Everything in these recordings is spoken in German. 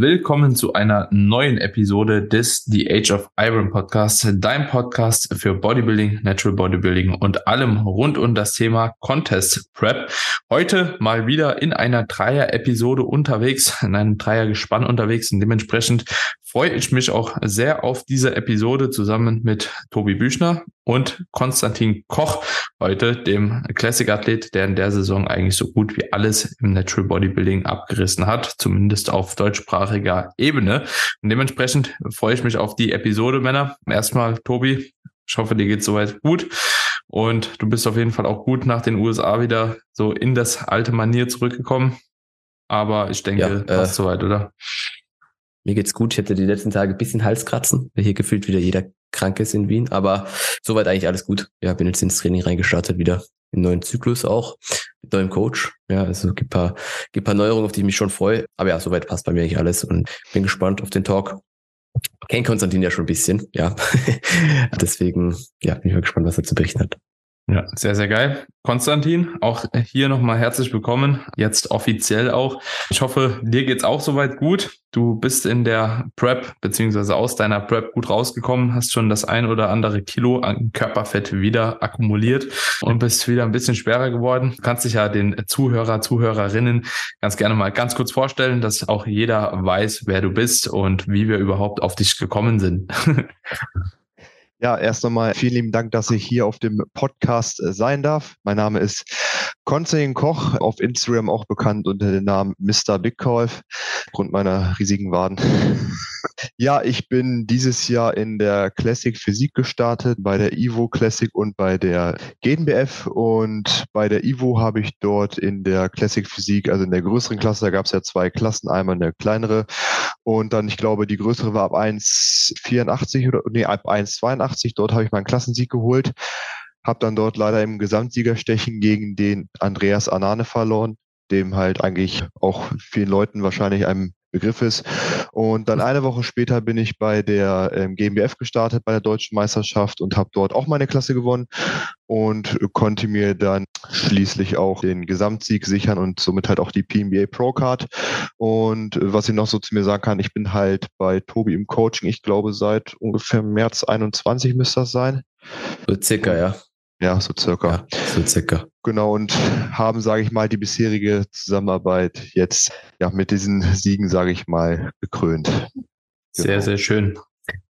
Willkommen zu einer neuen Episode des The Age of Iron Podcast, dein Podcast für Bodybuilding, Natural Bodybuilding und allem rund um das Thema Contest Prep. Heute mal wieder in einer Dreier-Episode unterwegs, in einem Dreier-Gespann unterwegs und dementsprechend freue ich mich auch sehr auf diese Episode zusammen mit Tobi Büchner und Konstantin Koch, heute dem Classic-Athlet, der in der Saison eigentlich so gut wie alles im Natural Bodybuilding abgerissen hat, zumindest auf deutschsprachiger Ebene. Und dementsprechend freue ich mich auf die Episode, Männer. Erstmal, Tobi, ich hoffe, dir geht soweit gut. Und du bist auf jeden Fall auch gut nach den USA wieder so in das alte Manier zurückgekommen. Aber ich denke, ja, passt äh, soweit, oder? Mir geht's gut. Ich hatte die letzten Tage ein bisschen Halskratzen, weil hier gefühlt wieder jeder krank ist in Wien. Aber soweit eigentlich alles gut. Ja, bin jetzt ins Training reingestartet wieder. Im neuen Zyklus auch. Mit neuem Coach. Ja, also gibt paar, gibt paar Neuerungen, auf die ich mich schon freue. Aber ja, soweit passt bei mir eigentlich alles und bin gespannt auf den Talk. Kennt Konstantin ja schon ein bisschen, ja. Deswegen, ja, bin ich mal gespannt, was er zu berichten hat. Ja, sehr, sehr geil. Konstantin, auch hier nochmal herzlich willkommen. Jetzt offiziell auch. Ich hoffe, dir geht's auch soweit gut. Du bist in der Prep beziehungsweise aus deiner Prep gut rausgekommen, hast schon das ein oder andere Kilo an Körperfett wieder akkumuliert und bist wieder ein bisschen schwerer geworden. Du kannst dich ja den Zuhörer, Zuhörerinnen ganz gerne mal ganz kurz vorstellen, dass auch jeder weiß, wer du bist und wie wir überhaupt auf dich gekommen sind. Ja, erst einmal vielen lieben Dank, dass ich hier auf dem Podcast äh, sein darf. Mein Name ist Konstantin Koch, auf Instagram auch bekannt unter dem Namen Mr. Big Golf, aufgrund meiner riesigen Waden. Ja, ich bin dieses Jahr in der Classic Physik gestartet, bei der Ivo Classic und bei der GNBF. Und bei der Ivo habe ich dort in der Classic Physik, also in der größeren Klasse, da gab es ja zwei Klassen, einmal eine kleinere und dann, ich glaube, die größere war ab 1,84 oder nee, ab 1,82. Dort habe ich meinen Klassensieg geholt. Habe dann dort leider im Gesamtsiegerstechen gegen den Andreas Anane verloren, dem halt eigentlich auch vielen Leuten wahrscheinlich einem Begriff ist. Und dann eine Woche später bin ich bei der ähm, GmbF gestartet, bei der deutschen Meisterschaft und habe dort auch meine Klasse gewonnen und konnte mir dann schließlich auch den Gesamtsieg sichern und somit halt auch die PNBA Pro Card. Und was ich noch so zu mir sagen kann, ich bin halt bei Tobi im Coaching, ich glaube seit ungefähr März 21 müsste das sein. So circa, ja. Ja, so circa. Ja, so circa. Genau, und haben, sage ich mal, die bisherige Zusammenarbeit jetzt ja mit diesen Siegen, sage ich mal, gekrönt. Sehr, genau. sehr schön.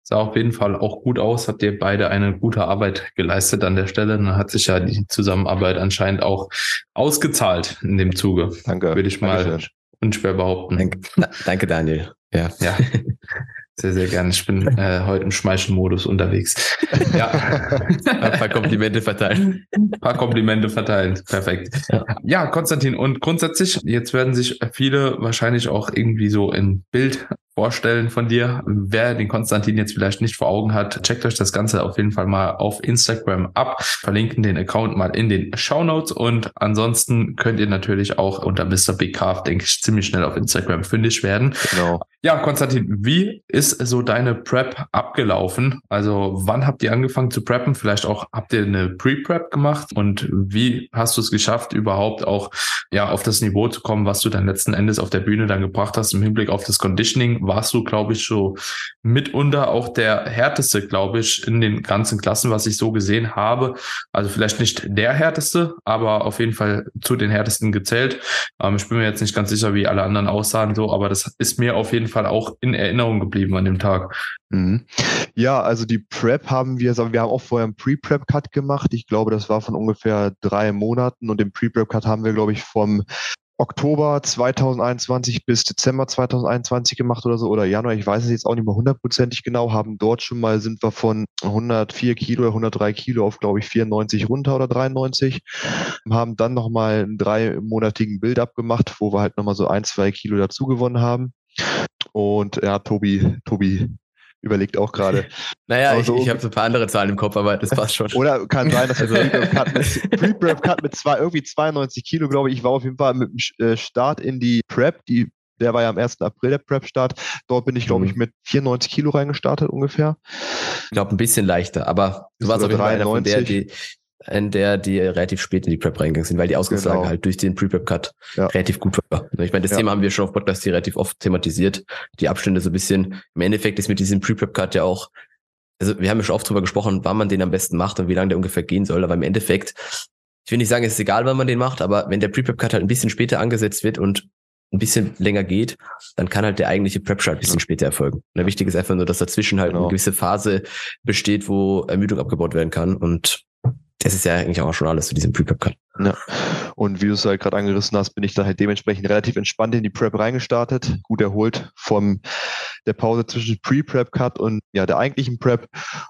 Sah auf jeden Fall auch gut aus, habt ihr beide eine gute Arbeit geleistet an der Stelle. Dann hat sich ja die Zusammenarbeit anscheinend auch ausgezahlt in dem Zuge. Danke. Würde ich mal Dankeschön. unschwer behaupten. Danke, danke Daniel. Ja. ja. Sehr, sehr gerne. Ich bin äh, heute im Schmeichelmodus unterwegs. Ja. Ein paar Komplimente verteilen. Ein paar Komplimente verteilen. Perfekt. Ja. ja, Konstantin, und grundsätzlich, jetzt werden sich viele wahrscheinlich auch irgendwie so in Bild vorstellen von dir. Wer den Konstantin jetzt vielleicht nicht vor Augen hat, checkt euch das Ganze auf jeden Fall mal auf Instagram ab. Verlinken den Account mal in den Show Notes und ansonsten könnt ihr natürlich auch unter Mr. Big Calf, denke ich, ziemlich schnell auf Instagram fündig werden. Genau. Ja, Konstantin, wie ist so deine Prep abgelaufen? Also wann habt ihr angefangen zu preppen? Vielleicht auch habt ihr eine Pre-Prep gemacht und wie hast du es geschafft, überhaupt auch ja auf das Niveau zu kommen, was du dann letzten Endes auf der Bühne dann gebracht hast im Hinblick auf das Conditioning? warst du, glaube ich, so mitunter auch der härteste, glaube ich, in den ganzen Klassen, was ich so gesehen habe. Also vielleicht nicht der härteste, aber auf jeden Fall zu den härtesten gezählt. Ähm, ich bin mir jetzt nicht ganz sicher, wie alle anderen aussahen, so, aber das ist mir auf jeden Fall auch in Erinnerung geblieben an dem Tag. Mhm. Ja, also die Prep haben wir, wir haben auch vorher einen Pre-Prep-Cut gemacht. Ich glaube, das war von ungefähr drei Monaten und den Pre-Prep-Cut haben wir, glaube ich, vom Oktober 2021 bis Dezember 2021 gemacht oder so oder Januar, ich weiß es jetzt auch nicht mehr hundertprozentig genau, haben dort schon mal, sind wir von 104 Kilo oder 103 Kilo auf, glaube ich, 94 runter oder 93, haben dann nochmal einen dreimonatigen Build-up gemacht, wo wir halt nochmal so ein, zwei Kilo dazu gewonnen haben. Und ja, Tobi, Tobi überlegt auch gerade. naja, also, ich, ich habe so ein paar andere Zahlen im Kopf, aber das passt schon. Oder kann sein, dass also, Pre-Prep Cut mit zwei, irgendwie 92 Kilo, glaube ich. Ich war auf jeden Fall mit dem äh, Start in die Prep, die der war ja am 1. April der Prep-Start. Dort bin ich, glaube ich, mhm. mit 94 Kilo reingestartet ungefähr. Ich glaube, ein bisschen leichter, aber du warst auf jeden Fall einer von der, die, in der die relativ spät in die Prep reingegangen sind, weil die Ausgangslage genau. halt durch den Pre-Prep-Cut ja. relativ gut war. Ich meine, das ja. Thema haben wir schon auf Podcast hier relativ oft thematisiert. Die Abstände so ein bisschen. Im Endeffekt ist mit diesem Pre-Prep-Cut ja auch, also wir haben ja schon oft drüber gesprochen, wann man den am besten macht und wie lange der ungefähr gehen soll. Aber im Endeffekt, ich will nicht sagen, es ist egal, wann man den macht, aber wenn der Pre-Prep-Cut halt ein bisschen später angesetzt wird und ein bisschen länger geht, dann kann halt der eigentliche Prep-Shot ein bisschen später erfolgen. Und wichtig ist einfach nur, dass dazwischen halt genau. eine gewisse Phase besteht, wo Ermüdung abgebaut werden kann. Und das ist ja eigentlich auch schon alles zu diesem Pre-Prep-Cut. Ja. Und wie du es halt gerade angerissen hast, bin ich dann halt dementsprechend relativ entspannt in die Prep reingestartet, gut erholt vom der Pause zwischen Pre-Prep-Cut und ja der eigentlichen Prep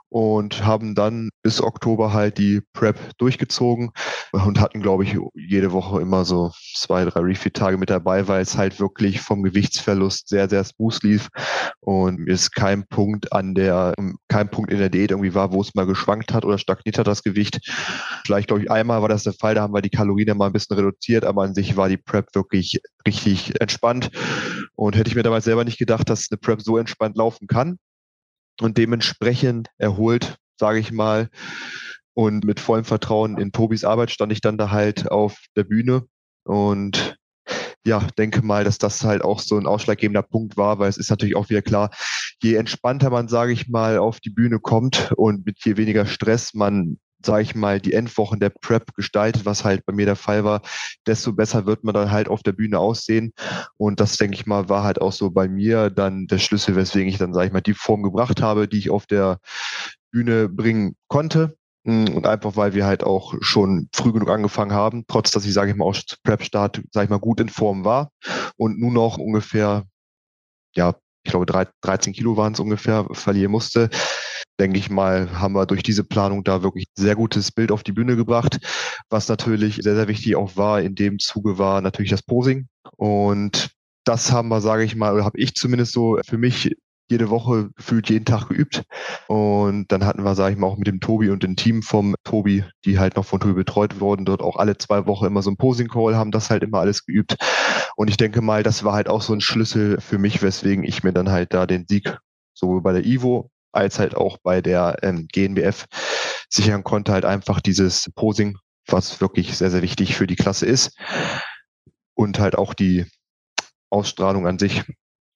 und haben dann bis Oktober halt die Prep durchgezogen und hatten, glaube ich, jede Woche immer so zwei, drei Refeed-Tage mit dabei, weil es halt wirklich vom Gewichtsverlust sehr, sehr smooth lief und ist kein Punkt an der, kein Punkt in der Diät irgendwie war, wo es mal geschwankt hat oder stagniert hat das Gewicht. Vielleicht, glaube ich, einmal war das der Fall, da haben wir die Kalorien ja mal ein bisschen reduziert, aber an sich war die Prep wirklich richtig entspannt. Und hätte ich mir damals selber nicht gedacht, dass eine Prep so entspannt laufen kann. Und dementsprechend erholt, sage ich mal, und mit vollem Vertrauen in Tobis Arbeit stand ich dann da halt auf der Bühne und ja, denke mal, dass das halt auch so ein ausschlaggebender Punkt war, weil es ist natürlich auch wieder klar, je entspannter man, sage ich mal, auf die Bühne kommt und mit je weniger Stress man sage ich mal, die Endwochen der Prep gestaltet, was halt bei mir der Fall war, desto besser wird man dann halt auf der Bühne aussehen. Und das, denke ich mal, war halt auch so bei mir dann der Schlüssel, weswegen ich dann, sage ich mal, die Form gebracht habe, die ich auf der Bühne bringen konnte. Und einfach, weil wir halt auch schon früh genug angefangen haben, trotz dass ich, sage ich mal, auch zu Prep-Start, sage ich mal, gut in Form war und nur noch ungefähr, ja, ich glaube, 13 Kilo waren es ungefähr, verlieren musste, denke ich mal, haben wir durch diese Planung da wirklich sehr gutes Bild auf die Bühne gebracht. Was natürlich sehr, sehr wichtig auch war, in dem Zuge war natürlich das Posing. Und das haben wir, sage ich mal, oder habe ich zumindest so für mich jede Woche gefühlt jeden Tag geübt. Und dann hatten wir, sage ich mal, auch mit dem Tobi und dem Team vom Tobi, die halt noch von Tobi betreut wurden, dort auch alle zwei Wochen immer so ein Posing-Call, haben das halt immer alles geübt. Und ich denke mal, das war halt auch so ein Schlüssel für mich, weswegen ich mir dann halt da den Sieg sowohl bei der Ivo als halt auch bei der ähm, GNBF sichern konnte, halt einfach dieses Posing, was wirklich sehr, sehr wichtig für die Klasse ist. Und halt auch die Ausstrahlung an sich.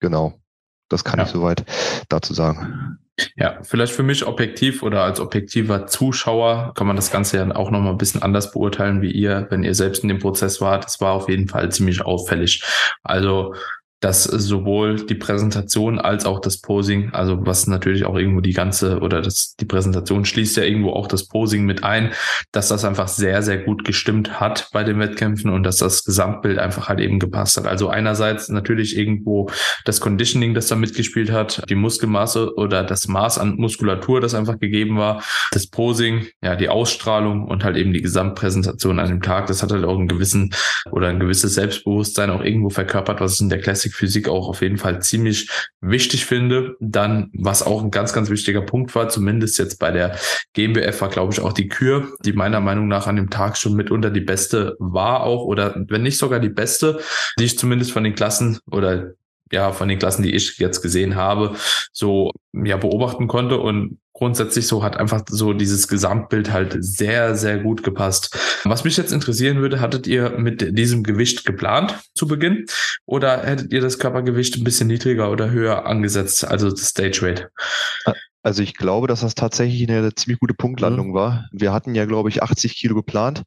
Genau. Das kann ja. ich soweit dazu sagen. Ja, vielleicht für mich objektiv oder als objektiver Zuschauer kann man das Ganze ja auch nochmal ein bisschen anders beurteilen wie ihr, wenn ihr selbst in dem Prozess wart. Es war auf jeden Fall ziemlich auffällig. Also dass sowohl die Präsentation als auch das Posing, also was natürlich auch irgendwo die ganze oder das, die Präsentation schließt ja irgendwo auch das Posing mit ein, dass das einfach sehr, sehr gut gestimmt hat bei den Wettkämpfen und dass das Gesamtbild einfach halt eben gepasst hat. Also einerseits natürlich irgendwo das Conditioning, das da mitgespielt hat, die Muskelmaße oder das Maß an Muskulatur, das einfach gegeben war, das Posing, ja, die Ausstrahlung und halt eben die Gesamtpräsentation an dem Tag, das hat halt auch einen gewissen oder ein gewisses Selbstbewusstsein auch irgendwo verkörpert, was es in der Classic Physik auch auf jeden Fall ziemlich wichtig finde. Dann, was auch ein ganz, ganz wichtiger Punkt war, zumindest jetzt bei der GmbF war, glaube ich, auch die Kür, die meiner Meinung nach an dem Tag schon mitunter die beste war auch oder wenn nicht sogar die beste, die ich zumindest von den Klassen oder ja, von den Klassen, die ich jetzt gesehen habe, so ja beobachten konnte und grundsätzlich so hat einfach so dieses Gesamtbild halt sehr, sehr gut gepasst. Was mich jetzt interessieren würde, hattet ihr mit diesem Gewicht geplant zu Beginn oder hättet ihr das Körpergewicht ein bisschen niedriger oder höher angesetzt, also das Stage Weight? Also ich glaube, dass das tatsächlich eine ziemlich gute Punktlandung mhm. war. Wir hatten ja, glaube ich, 80 Kilo geplant.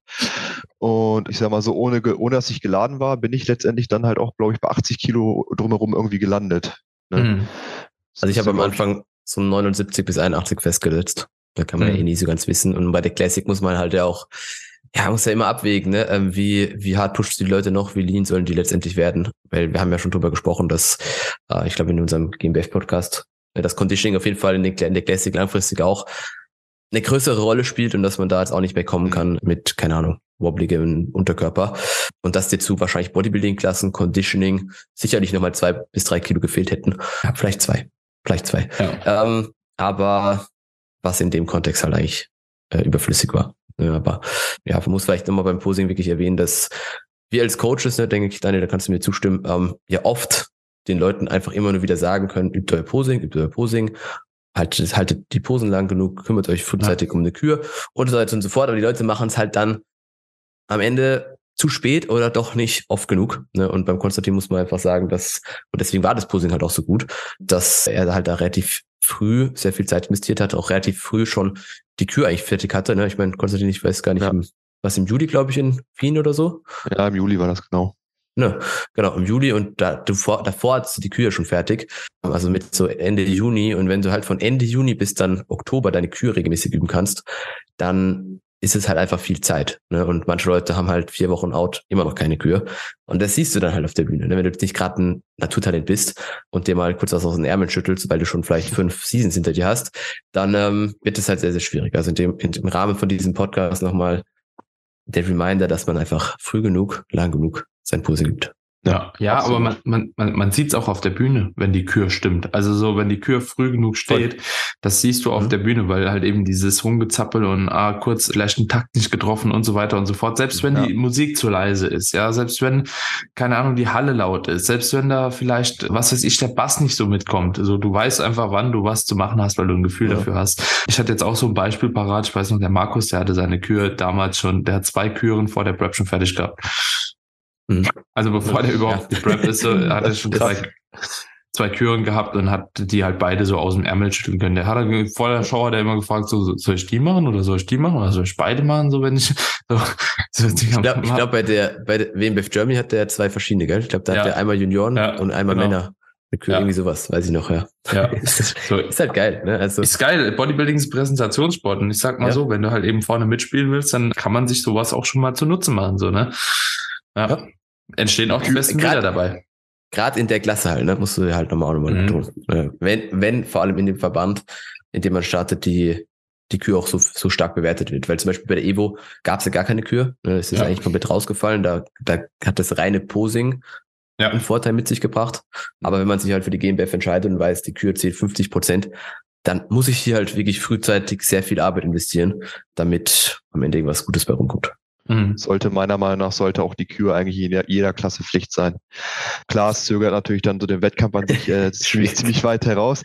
Und ich sag mal so, ohne, ohne dass ich geladen war, bin ich letztendlich dann halt auch, glaube ich, bei 80 Kilo drumherum irgendwie gelandet. Ne? Mhm. Also ich habe am Anfang so 79 bis 81 festgesetzt. Da kann man mhm. ja eh nie so ganz wissen. Und bei der Classic muss man halt ja auch, ja, muss ja immer abwägen, ne? Ähm, wie, wie hart pusht die Leute noch, wie lean sollen die letztendlich werden? Weil wir haben ja schon drüber gesprochen, dass, äh, ich glaube, in unserem GmbF-Podcast, äh, das Conditioning auf jeden Fall in, den, in der Classic langfristig auch eine größere Rolle spielt und dass man da jetzt auch nicht mehr kommen mhm. kann mit, keine Ahnung, wobbligem Unterkörper. Und dass dir zu wahrscheinlich Bodybuilding-Klassen, Conditioning sicherlich nochmal zwei bis drei Kilo gefehlt hätten. Ja, vielleicht zwei. Vielleicht zwei. Ja. Ähm, aber was in dem Kontext halt eigentlich äh, überflüssig war. Ja, aber ja, man muss vielleicht nochmal beim Posing wirklich erwähnen, dass wir als Coaches, ne, denke ich, Daniel, da kannst du mir zustimmen, ähm, ja oft den Leuten einfach immer nur wieder sagen können, übt euer Posing, übt euer Posing. haltet, haltet die Posen lang genug, kümmert euch frühzeitig ja. um eine Kür und so weiter und so fort. Aber die Leute machen es halt dann am Ende zu spät oder doch nicht oft genug. Ne? Und beim Konstantin muss man einfach sagen, dass, und deswegen war das Posing halt auch so gut, dass er halt da relativ früh sehr viel Zeit investiert hat, auch relativ früh schon die Kür eigentlich fertig hatte. Ne? Ich meine, Konstantin, ich weiß gar nicht, ja. was im Juli, glaube ich, in Wien oder so. Ja, im Juli war das genau. Ne, genau, im Juli und da, davor, davor hattest du die Kühe schon fertig. Also mit so Ende Juni. Und wenn du halt von Ende Juni bis dann Oktober deine Kühe regelmäßig üben kannst, dann ist es halt einfach viel Zeit. Ne? Und manche Leute haben halt vier Wochen out, immer noch keine Kühe. Und das siehst du dann halt auf der Bühne. Ne? Wenn du nicht gerade ein Naturtalent bist und dir mal kurz was aus den Ärmeln schüttelst, weil du schon vielleicht fünf Seasons hinter dir hast, dann ähm, wird es halt sehr, sehr schwierig. Also in dem, im Rahmen von diesem Podcast nochmal der Reminder, dass man einfach früh genug, lang genug sein Pose gibt. Ja, ja, aber man, man, man, man sieht es auch auf der Bühne, wenn die Kür stimmt. Also so, wenn die Kür früh genug steht, Voll. das siehst du auf mhm. der Bühne, weil halt eben dieses Rumgezappel und ah, kurz vielleicht einen Takt nicht getroffen und so weiter und so fort. Selbst wenn ja. die Musik zu leise ist, ja, selbst wenn, keine Ahnung, die Halle laut ist, selbst wenn da vielleicht, was weiß ich, der Bass nicht so mitkommt. Also du weißt einfach, wann du was zu machen hast, weil du ein Gefühl ja. dafür hast. Ich hatte jetzt auch so ein Beispiel parat, ich weiß noch, der Markus, der hatte seine Kür damals schon, der hat zwei Küren vor der Prep schon fertig gehabt. Mhm. Also bevor der überhaupt ja. gepreppt ist, so, hat er schon zwei, zwei Küren gehabt und hat die halt beide so aus dem Ärmel schütteln können. Der hat er vor der Show hat er immer gefragt, so, soll ich die machen oder soll ich die machen oder soll ich beide machen, so wenn ich so, so Ich glaube, glaub, bei der bei der WMBF Germany hat der zwei verschiedene, gell? Ich glaube, da ja. hat der einmal Junioren ja, und einmal genau. Männer. Ja. Irgendwie sowas, weiß ich noch, ja. ja. ist, so. ist halt geil, ne? Also ist geil. Bodybuilding ist Präsentationssport. Und ich sag mal ja. so, wenn du halt eben vorne mitspielen willst, dann kann man sich sowas auch schon mal zunutze machen, so, ne? Ja. ja entstehen auch die besten grad, Bilder dabei. Gerade in der Klasse halt, ne, musst du halt nochmal auch nochmal mhm. tun. Wenn, wenn vor allem in dem Verband, in dem man startet, die, die Kür auch so, so stark bewertet wird. Weil zum Beispiel bei der Evo gab es ja gar keine Kür. Ne, das ist ja. eigentlich komplett rausgefallen. Da, da hat das reine Posing ja. einen Vorteil mit sich gebracht. Aber wenn man sich halt für die GmbF entscheidet und weiß, die Kür zählt 50 Prozent, dann muss ich hier halt wirklich frühzeitig sehr viel Arbeit investieren, damit am Ende irgendwas Gutes bei rumkommt. Mhm. Sollte meiner Meinung nach, sollte auch die Kür eigentlich in jeder, jeder Klasse Pflicht sein. Klar, es zögert natürlich dann so den Wettkampf an sich äh, ziemlich, ziemlich weit heraus.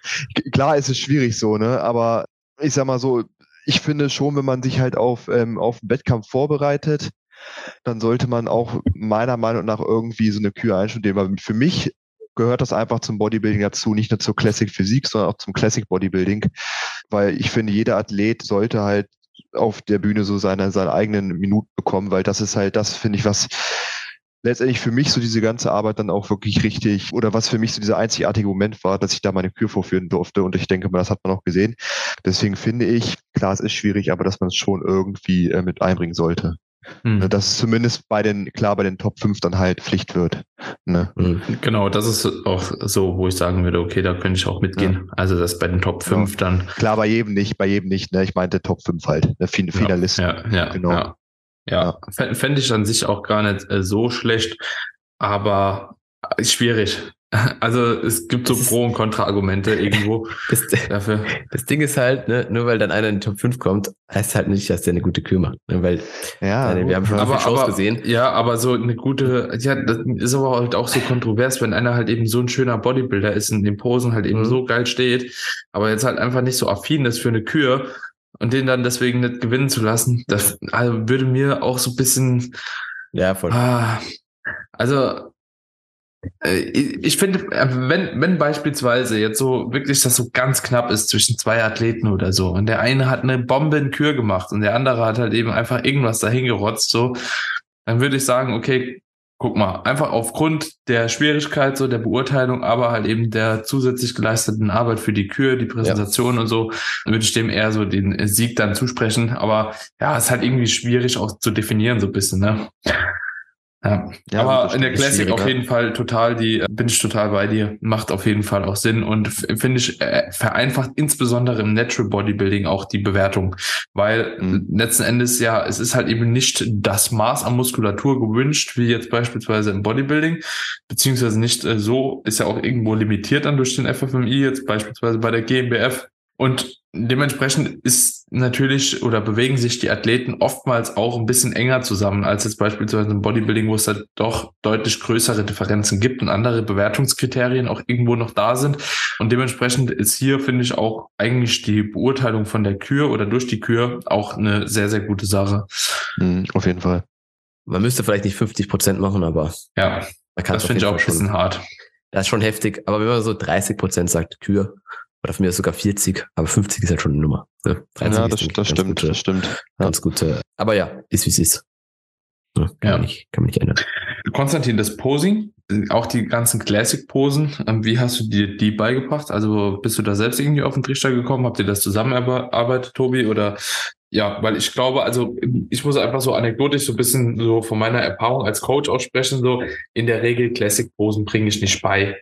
Klar ist es schwierig so, ne? Aber ich sag mal so, ich finde schon, wenn man sich halt auf, ähm, auf den Wettkampf vorbereitet, dann sollte man auch meiner Meinung nach irgendwie so eine Kür einstudieren. Weil für mich gehört das einfach zum Bodybuilding dazu, nicht nur zur Classic Physik, sondern auch zum Classic Bodybuilding. Weil ich finde, jeder Athlet sollte halt auf der Bühne so seine, seine eigenen Minuten bekommen, weil das ist halt das, finde ich, was letztendlich für mich so diese ganze Arbeit dann auch wirklich richtig oder was für mich so dieser einzigartige Moment war, dass ich da meine Kür vorführen durfte und ich denke mal, das hat man auch gesehen. Deswegen finde ich, klar, es ist schwierig, aber dass man es schon irgendwie äh, mit einbringen sollte. Mhm. Dass zumindest bei den, klar, bei den Top 5 dann halt Pflicht wird. Ne? Mhm. Genau, das ist auch so, wo ich sagen würde, okay, da könnte ich auch mitgehen. Ja. Also das bei den Top 5 ja. dann. Klar, bei jedem nicht, bei jedem nicht, ne? Ich meinte Top 5 halt, ne? Finalisten. Ja, ja, genau. Ja, ja. fände ich an sich auch gar nicht äh, so schlecht, aber schwierig. Also es gibt so Pro- und Kontra-Argumente irgendwo das, dafür. Das Ding ist halt, ne, nur weil dann einer in die Top 5 kommt, heißt halt nicht, dass der eine gute Kühe macht. Ne, weil ja, meine, wir haben schon aber, Shows aber, gesehen. Ja, aber so eine gute, ja, das ist aber halt auch so kontrovers, wenn einer halt eben so ein schöner Bodybuilder ist und in den Posen halt eben mhm. so geil steht, aber jetzt halt einfach nicht so affin ist für eine Kühe und den dann deswegen nicht gewinnen zu lassen, das also würde mir auch so ein bisschen. Ja, voll. Ah, also ich finde, äh, wenn, wenn beispielsweise jetzt so wirklich das so ganz knapp ist zwischen zwei Athleten oder so und der eine hat eine Bombe in Kür gemacht und der andere hat halt eben einfach irgendwas dahin gerotzt, so, dann würde ich sagen, okay, guck mal, einfach aufgrund der Schwierigkeit, so der Beurteilung, aber halt eben der zusätzlich geleisteten Arbeit für die Kür, die Präsentation ja. und so, würde ich dem eher so den Sieg dann zusprechen. Aber ja, ist halt irgendwie schwierig auch zu definieren, so ein bisschen, ne? Ja, ja aber in der Classic auf jeden Fall total, die bin ich total bei dir, macht auf jeden Fall auch Sinn und finde ich äh, vereinfacht insbesondere im Natural Bodybuilding auch die Bewertung, weil mhm. letzten Endes ja, es ist halt eben nicht das Maß an Muskulatur gewünscht, wie jetzt beispielsweise im Bodybuilding, beziehungsweise nicht äh, so, ist ja auch irgendwo limitiert dann durch den FFMI, jetzt beispielsweise bei der GmbF und dementsprechend ist natürlich oder bewegen sich die Athleten oftmals auch ein bisschen enger zusammen als jetzt beispielsweise im Bodybuilding, wo es halt doch deutlich größere Differenzen gibt und andere Bewertungskriterien auch irgendwo noch da sind. Und dementsprechend ist hier, finde ich, auch eigentlich die Beurteilung von der Kür oder durch die Kür auch eine sehr, sehr gute Sache. Mhm, auf jeden Fall. Man müsste vielleicht nicht 50 Prozent machen, aber ja, man kann das finde ich auch ein bisschen hart. Das ist schon heftig. Aber wenn man so 30 Prozent sagt, Kür, oder von mir sogar 40, aber 50 ist halt schon eine Nummer. Ne? ja, das, das stimmt, gute, das stimmt. Ganz gute. Aber ja, ist wie es ist. Ja, kann, ja. Man nicht, kann man nicht ändern. Konstantin, das Posing, auch die ganzen Classic-Posen, ähm, wie hast du dir die beigebracht? Also bist du da selbst irgendwie auf den Trichter gekommen? Habt ihr das zusammenarbeitet, Tobi? Oder ja, weil ich glaube, also ich muss einfach so anekdotisch so ein bisschen so von meiner Erfahrung als Coach aussprechen, so in der Regel Classic-Posen bringe ich nicht bei.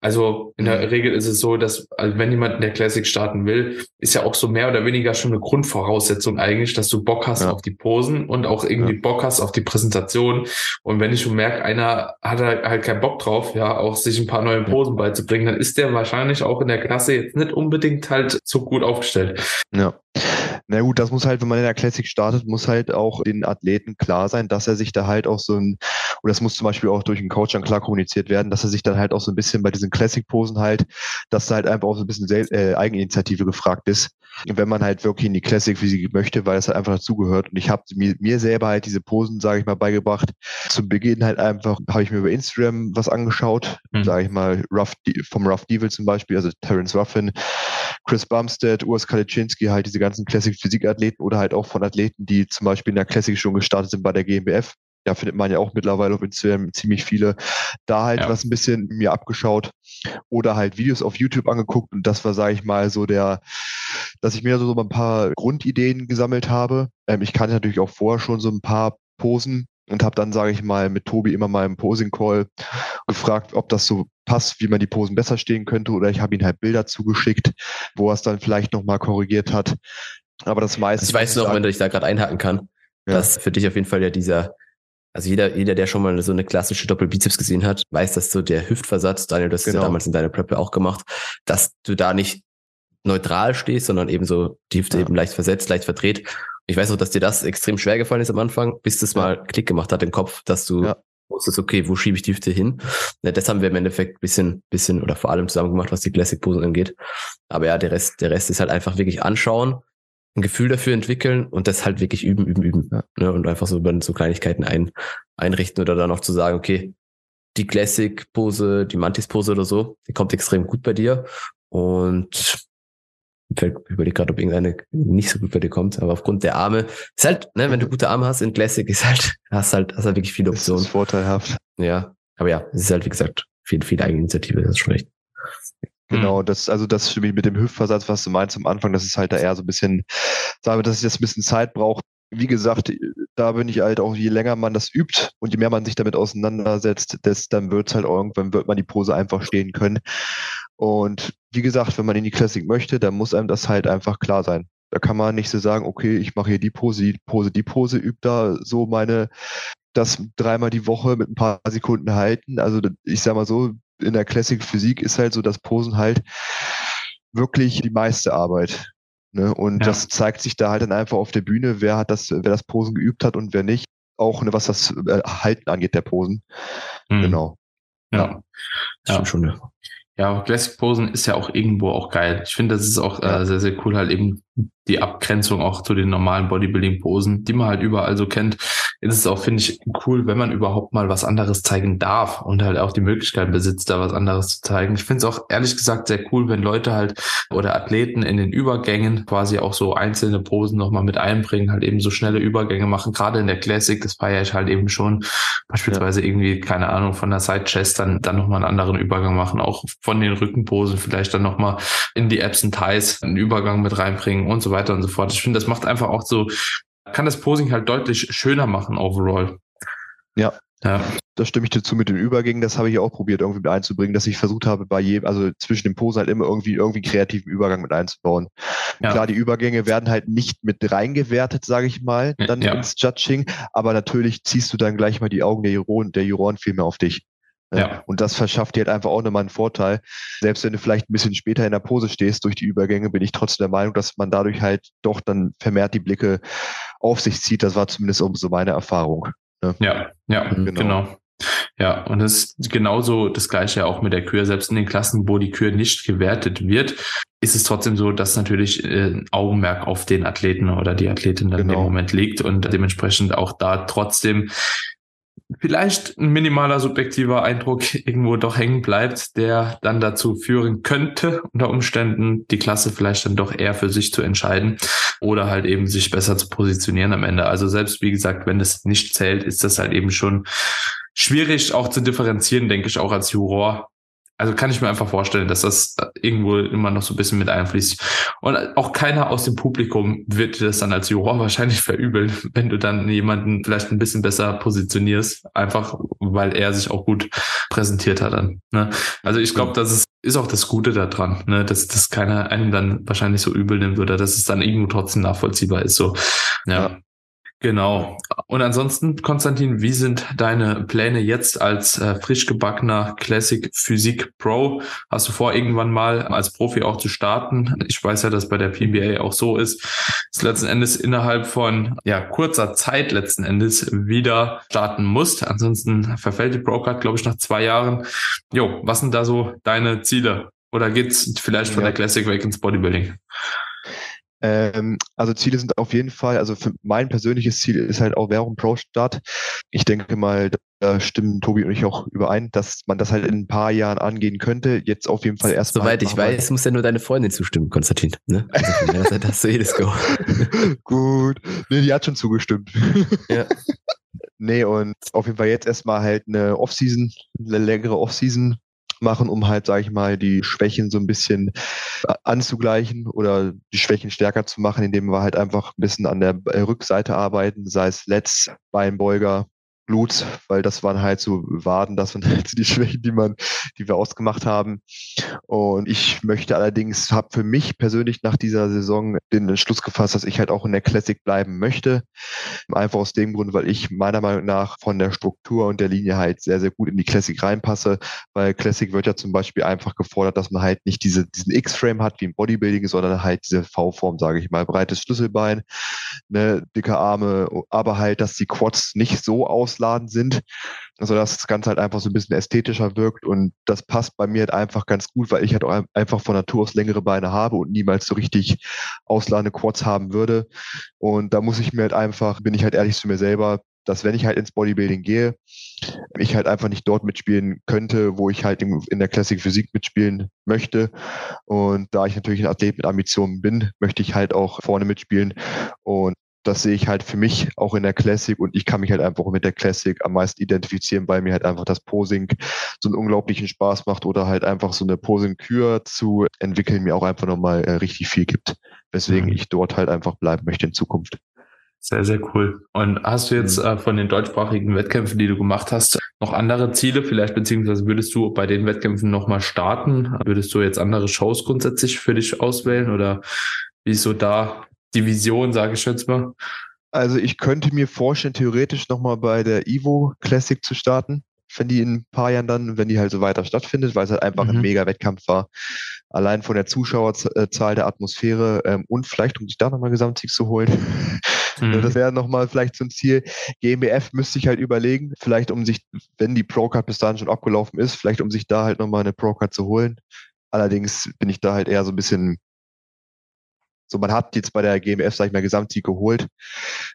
Also in der mhm. Regel ist es so, dass also wenn jemand in der Classic starten will, ist ja auch so mehr oder weniger schon eine Grundvoraussetzung eigentlich, dass du Bock hast ja. auf die Posen und auch irgendwie ja. Bock hast auf die Präsentation. Und wenn ich schon merke, einer hat halt keinen Bock drauf, ja, auch sich ein paar neue Posen beizubringen, dann ist der wahrscheinlich auch in der Klasse jetzt nicht unbedingt halt so gut aufgestellt. Ja. Na gut, das muss halt, wenn man in der Classic startet, muss halt auch den Athleten klar sein, dass er sich da halt auch so ein, und das muss zum Beispiel auch durch einen Coach dann klar kommuniziert werden, dass er sich dann halt auch so ein bisschen bei diesen Classic-Posen halt, dass da halt einfach auch so ein bisschen Sel äh, Eigeninitiative gefragt ist, wenn man halt wirklich in die Classic-Physik möchte, weil es halt einfach dazugehört. Und ich habe mir, mir selber halt diese Posen, sage ich mal, beigebracht. Zum Beginn halt einfach, habe ich mir über Instagram was angeschaut, mhm. sage ich mal, Rough, vom Rough Devil zum Beispiel, also Terence Ruffin, Chris Bumstead, Urs Kaliczynski, halt diese ganzen Classic-Physik-Athleten oder halt auch von Athleten, die zum Beispiel in der Classic schon gestartet sind bei der GmbF ja, findet man ja auch mittlerweile auf Instagram ziemlich viele, da halt ja. was ein bisschen mir abgeschaut oder halt Videos auf YouTube angeguckt und das war, sage ich mal, so der, dass ich mir so ein paar Grundideen gesammelt habe. Ähm, ich kannte natürlich auch vorher schon so ein paar Posen und habe dann, sage ich mal, mit Tobi immer mal im Posing-Call gefragt, ob das so passt, wie man die Posen besser stehen könnte oder ich habe ihm halt Bilder zugeschickt, wo er es dann vielleicht nochmal korrigiert hat. Aber das meiste. Also ich weiß noch, wenn du dich da gerade einhaken kann, ja. dass für dich auf jeden Fall ja dieser also jeder, jeder, der schon mal so eine klassische Doppelbizeps gesehen hat, weiß, dass so der Hüftversatz, Daniel, das genau. ja damals in deiner Prep auch gemacht, dass du da nicht neutral stehst, sondern eben so die Hüfte ja. eben leicht versetzt, leicht verdreht. Ich weiß auch, dass dir das extrem schwer gefallen ist am Anfang, bis das mal Klick gemacht hat im Kopf, dass du wusstest, okay, wo schiebe ich die Hüfte hin? Ja, das haben wir im Endeffekt bisschen, bisschen oder vor allem zusammen gemacht, was die Classic-Posen angeht. Aber ja, der Rest, der Rest ist halt einfach wirklich anschauen, ein Gefühl dafür entwickeln und das halt wirklich üben, üben, üben. Ja. Ne? Und einfach so, so Kleinigkeiten ein, einrichten oder dann auch zu sagen, okay, die Classic-Pose, die Mantis-Pose oder so, die kommt extrem gut bei dir. Und ich überlege gerade, ob irgendeine nicht so gut bei dir kommt, aber aufgrund der Arme, ist halt, ne, wenn du gute Arme hast in Classic, ist halt, hast halt, hast halt wirklich viele Optionen. Das ist vorteilhaft. Ja, aber ja, es ist halt, wie gesagt, viel, viel Eigeninitiative, das ist schon recht. Genau, mhm. das, also das stimme ich mit dem Hüftversatz, was du meinst am Anfang, das ist halt da eher so ein bisschen, sagen wir, dass es jetzt ein bisschen Zeit braucht. Wie gesagt, da bin ich halt auch, je länger man das übt und je mehr man sich damit auseinandersetzt, desto dann wird es halt irgendwann, wird man die Pose einfach stehen können. Und wie gesagt, wenn man in die Classic möchte, dann muss einem das halt einfach klar sein. Da kann man nicht so sagen, okay, ich mache hier die Pose, die Pose, die Pose, übe da so meine, das dreimal die Woche mit ein paar Sekunden halten. Also ich sag mal so, in der Classic Physik ist halt so, dass Posen halt wirklich die meiste Arbeit. Ne? Und ja. das zeigt sich da halt dann einfach auf der Bühne, wer hat das, wer das Posen geübt hat und wer nicht. Auch ne, was das äh, Halten angeht der Posen. Mhm. Genau. Ja. Ja. Schon, ja. Ja, Classic Posen ist ja auch irgendwo auch geil. Ich finde, das ist auch äh, sehr, sehr cool, halt eben die Abgrenzung auch zu den normalen Bodybuilding-Posen, die man halt überall so kennt ist es auch, finde ich, cool, wenn man überhaupt mal was anderes zeigen darf und halt auch die Möglichkeit besitzt, da was anderes zu zeigen. Ich finde es auch ehrlich gesagt sehr cool, wenn Leute halt oder Athleten in den Übergängen quasi auch so einzelne Posen nochmal mit einbringen, halt eben so schnelle Übergänge machen. Gerade in der Classic, das feiere ich halt eben schon. Beispielsweise ja. irgendwie, keine Ahnung, von der Side Chest dann, dann nochmal einen anderen Übergang machen, auch von den Rückenposen vielleicht dann nochmal in die Abs und Ties einen Übergang mit reinbringen und so weiter und so fort. Ich finde, das macht einfach auch so kann das Posing halt deutlich schöner machen overall. Ja. Ja. Da stimme ich dir zu mit den Übergängen. Das habe ich auch probiert, irgendwie mit einzubringen, dass ich versucht habe, bei jedem, also zwischen den Posen halt immer irgendwie, irgendwie kreativen Übergang mit einzubauen. Ja. Klar, die Übergänge werden halt nicht mit reingewertet, sage ich mal, dann ja. ins Judging, aber natürlich ziehst du dann gleich mal die Augen der Juroren, der Juroren viel mehr auf dich. Ja. Und das verschafft dir halt einfach auch nochmal einen Vorteil. Selbst wenn du vielleicht ein bisschen später in der Pose stehst durch die Übergänge, bin ich trotzdem der Meinung, dass man dadurch halt doch dann vermehrt die Blicke auf sich zieht. Das war zumindest so meine Erfahrung. Ne? Ja, ja, genau. genau. Ja, und das ist genauso das Gleiche auch mit der Kür. Selbst in den Klassen, wo die Kür nicht gewertet wird, ist es trotzdem so, dass natürlich äh, Augenmerk auf den Athleten oder die Athletin dann genau. dem Moment liegt und dementsprechend auch da trotzdem vielleicht ein minimaler subjektiver Eindruck irgendwo doch hängen bleibt, der dann dazu führen könnte, unter Umständen die Klasse vielleicht dann doch eher für sich zu entscheiden oder halt eben sich besser zu positionieren am Ende. Also selbst wie gesagt, wenn es nicht zählt, ist das halt eben schon schwierig auch zu differenzieren, denke ich auch als Juror, also kann ich mir einfach vorstellen, dass das irgendwo immer noch so ein bisschen mit einfließt. Und auch keiner aus dem Publikum wird dir das dann als Juror wahrscheinlich verübeln, wenn du dann jemanden vielleicht ein bisschen besser positionierst, einfach weil er sich auch gut präsentiert hat dann. Ne? Also ich glaube, das ist, ist auch das Gute daran, ne? dass, dass keiner einem dann wahrscheinlich so übel nimmt oder dass es dann irgendwo trotzdem nachvollziehbar ist. So, ja. ja. Genau. Und ansonsten, Konstantin, wie sind deine Pläne jetzt als äh, frisch gebackener Classic Physik Pro? Hast du vor, irgendwann mal als Profi auch zu starten? Ich weiß ja, dass bei der PBA auch so ist, dass letzten Endes innerhalb von ja, kurzer Zeit letzten Endes wieder starten musst. Ansonsten verfällt die Pro-Card, glaube ich, nach zwei Jahren. Jo, was sind da so deine Ziele? Oder geht's vielleicht von ja. der Classic weg ins Bodybuilding? Ähm, also Ziele sind auf jeden Fall, also für mein persönliches Ziel ist halt auch Währung Pro Start. Ich denke mal, da stimmen Tobi und ich auch überein, dass man das halt in ein paar Jahren angehen könnte. Jetzt auf jeden Fall erstmal. Soweit ich weiß, muss ja nur deine Freundin zustimmen, Konstantin. Ne? Also meiner Seite hast du jedes Go. Gut. Nee, die hat schon zugestimmt. Ja. Nee, und auf jeden Fall jetzt erstmal halt eine Offseason, eine längere Offseason machen, um halt, sage ich mal, die Schwächen so ein bisschen äh, anzugleichen oder die Schwächen stärker zu machen, indem wir halt einfach ein bisschen an der äh, Rückseite arbeiten, sei es Let's, Beinbeuger, Blut, weil das waren halt so Waden, das waren halt so die Schwächen, die man, die wir ausgemacht haben. Und ich möchte allerdings, habe für mich persönlich nach dieser Saison den Entschluss gefasst, dass ich halt auch in der Classic bleiben möchte. Einfach aus dem Grund, weil ich meiner Meinung nach von der Struktur und der Linie halt sehr, sehr gut in die Classic reinpasse, weil Classic wird ja zum Beispiel einfach gefordert, dass man halt nicht diese, diesen X-Frame hat wie im Bodybuilding, sondern halt diese V-Form, sage ich mal, breites Schlüsselbein, ne, dicke Arme, aber halt, dass die Quads nicht so aus ausladen sind. Also dass das Ganze halt einfach so ein bisschen ästhetischer wirkt und das passt bei mir halt einfach ganz gut, weil ich halt auch einfach von Natur aus längere Beine habe und niemals so richtig ausladende Quads haben würde. Und da muss ich mir halt einfach, bin ich halt ehrlich zu mir selber, dass wenn ich halt ins Bodybuilding gehe, ich halt einfach nicht dort mitspielen könnte, wo ich halt in der Classic Physik mitspielen möchte. Und da ich natürlich ein Athlet mit Ambitionen bin, möchte ich halt auch vorne mitspielen. Und das sehe ich halt für mich auch in der Classic und ich kann mich halt einfach mit der Classic am meisten identifizieren, weil mir halt einfach das Posing so einen unglaublichen Spaß macht oder halt einfach so eine Posing-Kür zu entwickeln mir auch einfach nochmal äh, richtig viel gibt, weswegen mhm. ich dort halt einfach bleiben möchte in Zukunft. Sehr, sehr cool. Und hast du jetzt mhm. äh, von den deutschsprachigen Wettkämpfen, die du gemacht hast, noch andere Ziele vielleicht, beziehungsweise würdest du bei den Wettkämpfen nochmal starten? Würdest du jetzt andere Shows grundsätzlich für dich auswählen oder wie ist so da Division, sage ich jetzt mal? Also ich könnte mir vorstellen, theoretisch nochmal bei der Evo Classic zu starten, wenn die in ein paar Jahren dann, wenn die halt so weiter stattfindet, weil es halt einfach mhm. ein mega Wettkampf war. Allein von der Zuschauerzahl der Atmosphäre ähm, und vielleicht, um sich da nochmal Gesamtsieg zu holen. Mhm. Das wäre nochmal vielleicht so ein Ziel. GmbF müsste ich halt überlegen, vielleicht um sich, wenn die Pro-Card bis dahin schon abgelaufen ist, vielleicht um sich da halt nochmal eine Pro-Card zu holen. Allerdings bin ich da halt eher so ein bisschen so, man hat jetzt bei der GMF, sag ich mal, Gesamtsieg geholt.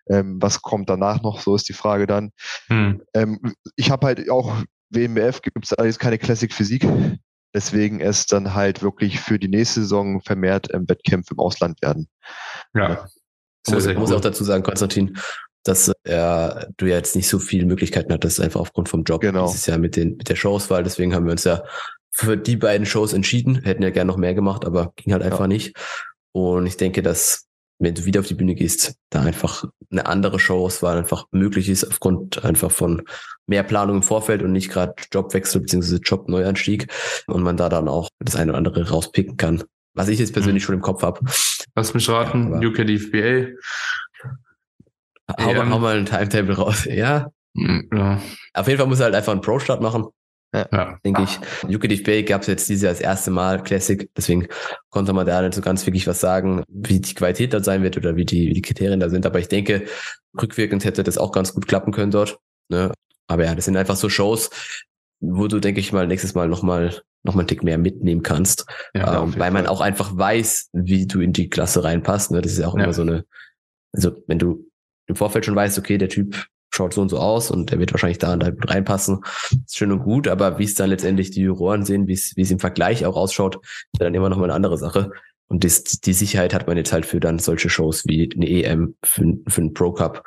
Ähm, was kommt danach noch? So ist die Frage dann. Hm. Ähm, ich habe halt auch WMF gibt es allerdings keine Classic Physik. Deswegen es dann halt wirklich für die nächste Saison vermehrt ähm, Wettkämpfe im Ausland werden. Ja. Ich muss, auch dazu sagen, Konstantin, dass er, du ja jetzt nicht so viele Möglichkeiten hattest, einfach aufgrund vom Job. Genau. Das ist ja mit, den, mit der Showauswahl. Deswegen haben wir uns ja für die beiden Shows entschieden. Hätten ja gern noch mehr gemacht, aber ging halt einfach ja. nicht. Und ich denke, dass wenn du wieder auf die Bühne gehst, da einfach eine andere Showauswahl einfach möglich ist, aufgrund einfach von mehr Planung im Vorfeld und nicht gerade Jobwechsel bzw. Jobneuanstieg und man da dann auch das eine oder andere rauspicken kann. Was ich jetzt persönlich mhm. schon im Kopf habe. Lass mich raten, ja, UKDFBA. Hau, mal, hau mal ein Timetable raus. Ja. Ja. Auf jeden Fall muss er halt einfach einen Pro-Start machen. Ja. Denke ich. Yuki Bay gab es jetzt dieses Jahr das erste Mal Classic, deswegen konnte man da nicht so ganz wirklich was sagen, wie die Qualität da sein wird oder wie die, wie die Kriterien da sind. Aber ich denke, rückwirkend hätte das auch ganz gut klappen können dort. Ne? Aber ja, das sind einfach so Shows, wo du, denke ich mal, nächstes Mal nochmal noch mal einen Tick mehr mitnehmen kannst. Ja, ähm, weil man auch einfach weiß, wie du in die Klasse reinpasst. Ne? Das ist ja auch ja. immer so eine, also wenn du im Vorfeld schon weißt, okay, der Typ schaut so und so aus und der wird wahrscheinlich da und da gut reinpassen. Ist schön und gut, aber wie es dann letztendlich die Juroren sehen, wie es, wie es im Vergleich auch ausschaut, ist dann immer noch mal eine andere Sache. Und das, die Sicherheit hat man jetzt halt für dann solche Shows wie eine EM, für, für einen Pro Cup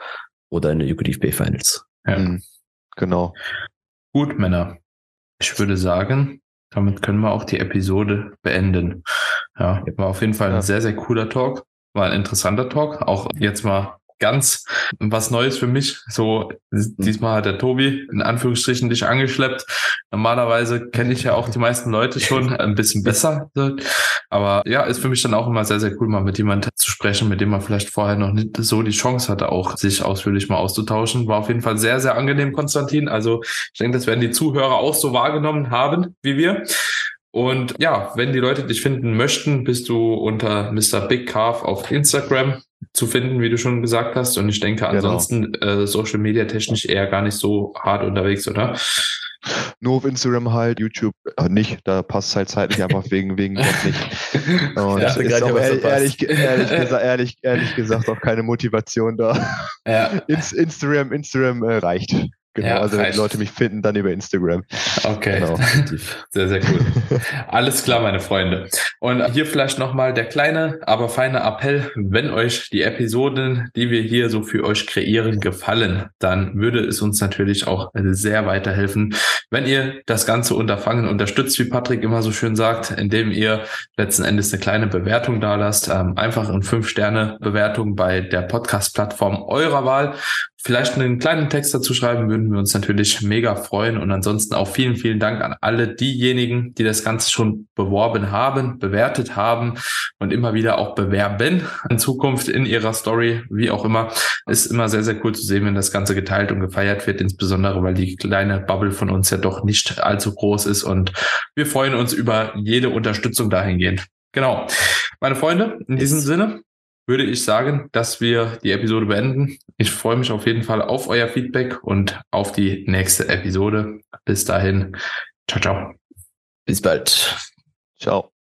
oder eine UKDFB Finals. Ja. Mhm. Genau. Gut, Männer. Ich würde sagen, damit können wir auch die Episode beenden. Ja, war auf jeden Fall ein sehr, sehr cooler Talk. War ein interessanter Talk. Auch jetzt mal ganz was Neues für mich. So, diesmal hat der Tobi in Anführungsstrichen dich angeschleppt. Normalerweise kenne ich ja auch die meisten Leute schon ein bisschen besser. Aber ja, ist für mich dann auch immer sehr, sehr cool, mal mit jemandem zu sprechen, mit dem man vielleicht vorher noch nicht so die Chance hatte, auch sich ausführlich mal auszutauschen. War auf jeden Fall sehr, sehr angenehm, Konstantin. Also ich denke, das werden die Zuhörer auch so wahrgenommen haben wie wir. Und ja, wenn die Leute dich finden möchten, bist du unter Mr. Big Calf auf Instagram zu finden, wie du schon gesagt hast. Und ich denke, genau. ansonsten genau. äh, Social Media technisch eher gar nicht so hart unterwegs, oder? Nur auf Instagram halt, YouTube äh, nicht, da passt halt zeitlich einfach wegen, wegen Gott nicht. Und ja, ist auch ehrlich, ehrlich, ehrlich, gesagt, ehrlich, ehrlich gesagt auch keine Motivation da. Ja. Instagram, Instagram äh, reicht. Genau, ja, also wenn die Leute mich finden, dann über Instagram. Okay, genau. sehr, sehr cool. Alles klar, meine Freunde. Und hier vielleicht nochmal der kleine, aber feine Appell, wenn euch die Episoden, die wir hier so für euch kreieren, gefallen, dann würde es uns natürlich auch sehr weiterhelfen, wenn ihr das ganze Unterfangen unterstützt, wie Patrick immer so schön sagt, indem ihr letzten Endes eine kleine Bewertung da lasst, ähm, einfach eine 5-Sterne-Bewertung bei der Podcast-Plattform eurer Wahl vielleicht einen kleinen Text dazu schreiben, würden wir uns natürlich mega freuen. Und ansonsten auch vielen, vielen Dank an alle diejenigen, die das Ganze schon beworben haben, bewertet haben und immer wieder auch bewerben in Zukunft in ihrer Story, wie auch immer. Ist immer sehr, sehr cool zu sehen, wenn das Ganze geteilt und gefeiert wird, insbesondere weil die kleine Bubble von uns ja doch nicht allzu groß ist. Und wir freuen uns über jede Unterstützung dahingehend. Genau. Meine Freunde, in diesem Sinne, würde ich sagen, dass wir die Episode beenden. Ich freue mich auf jeden Fall auf euer Feedback und auf die nächste Episode. Bis dahin. Ciao, ciao. Bis bald. Ciao.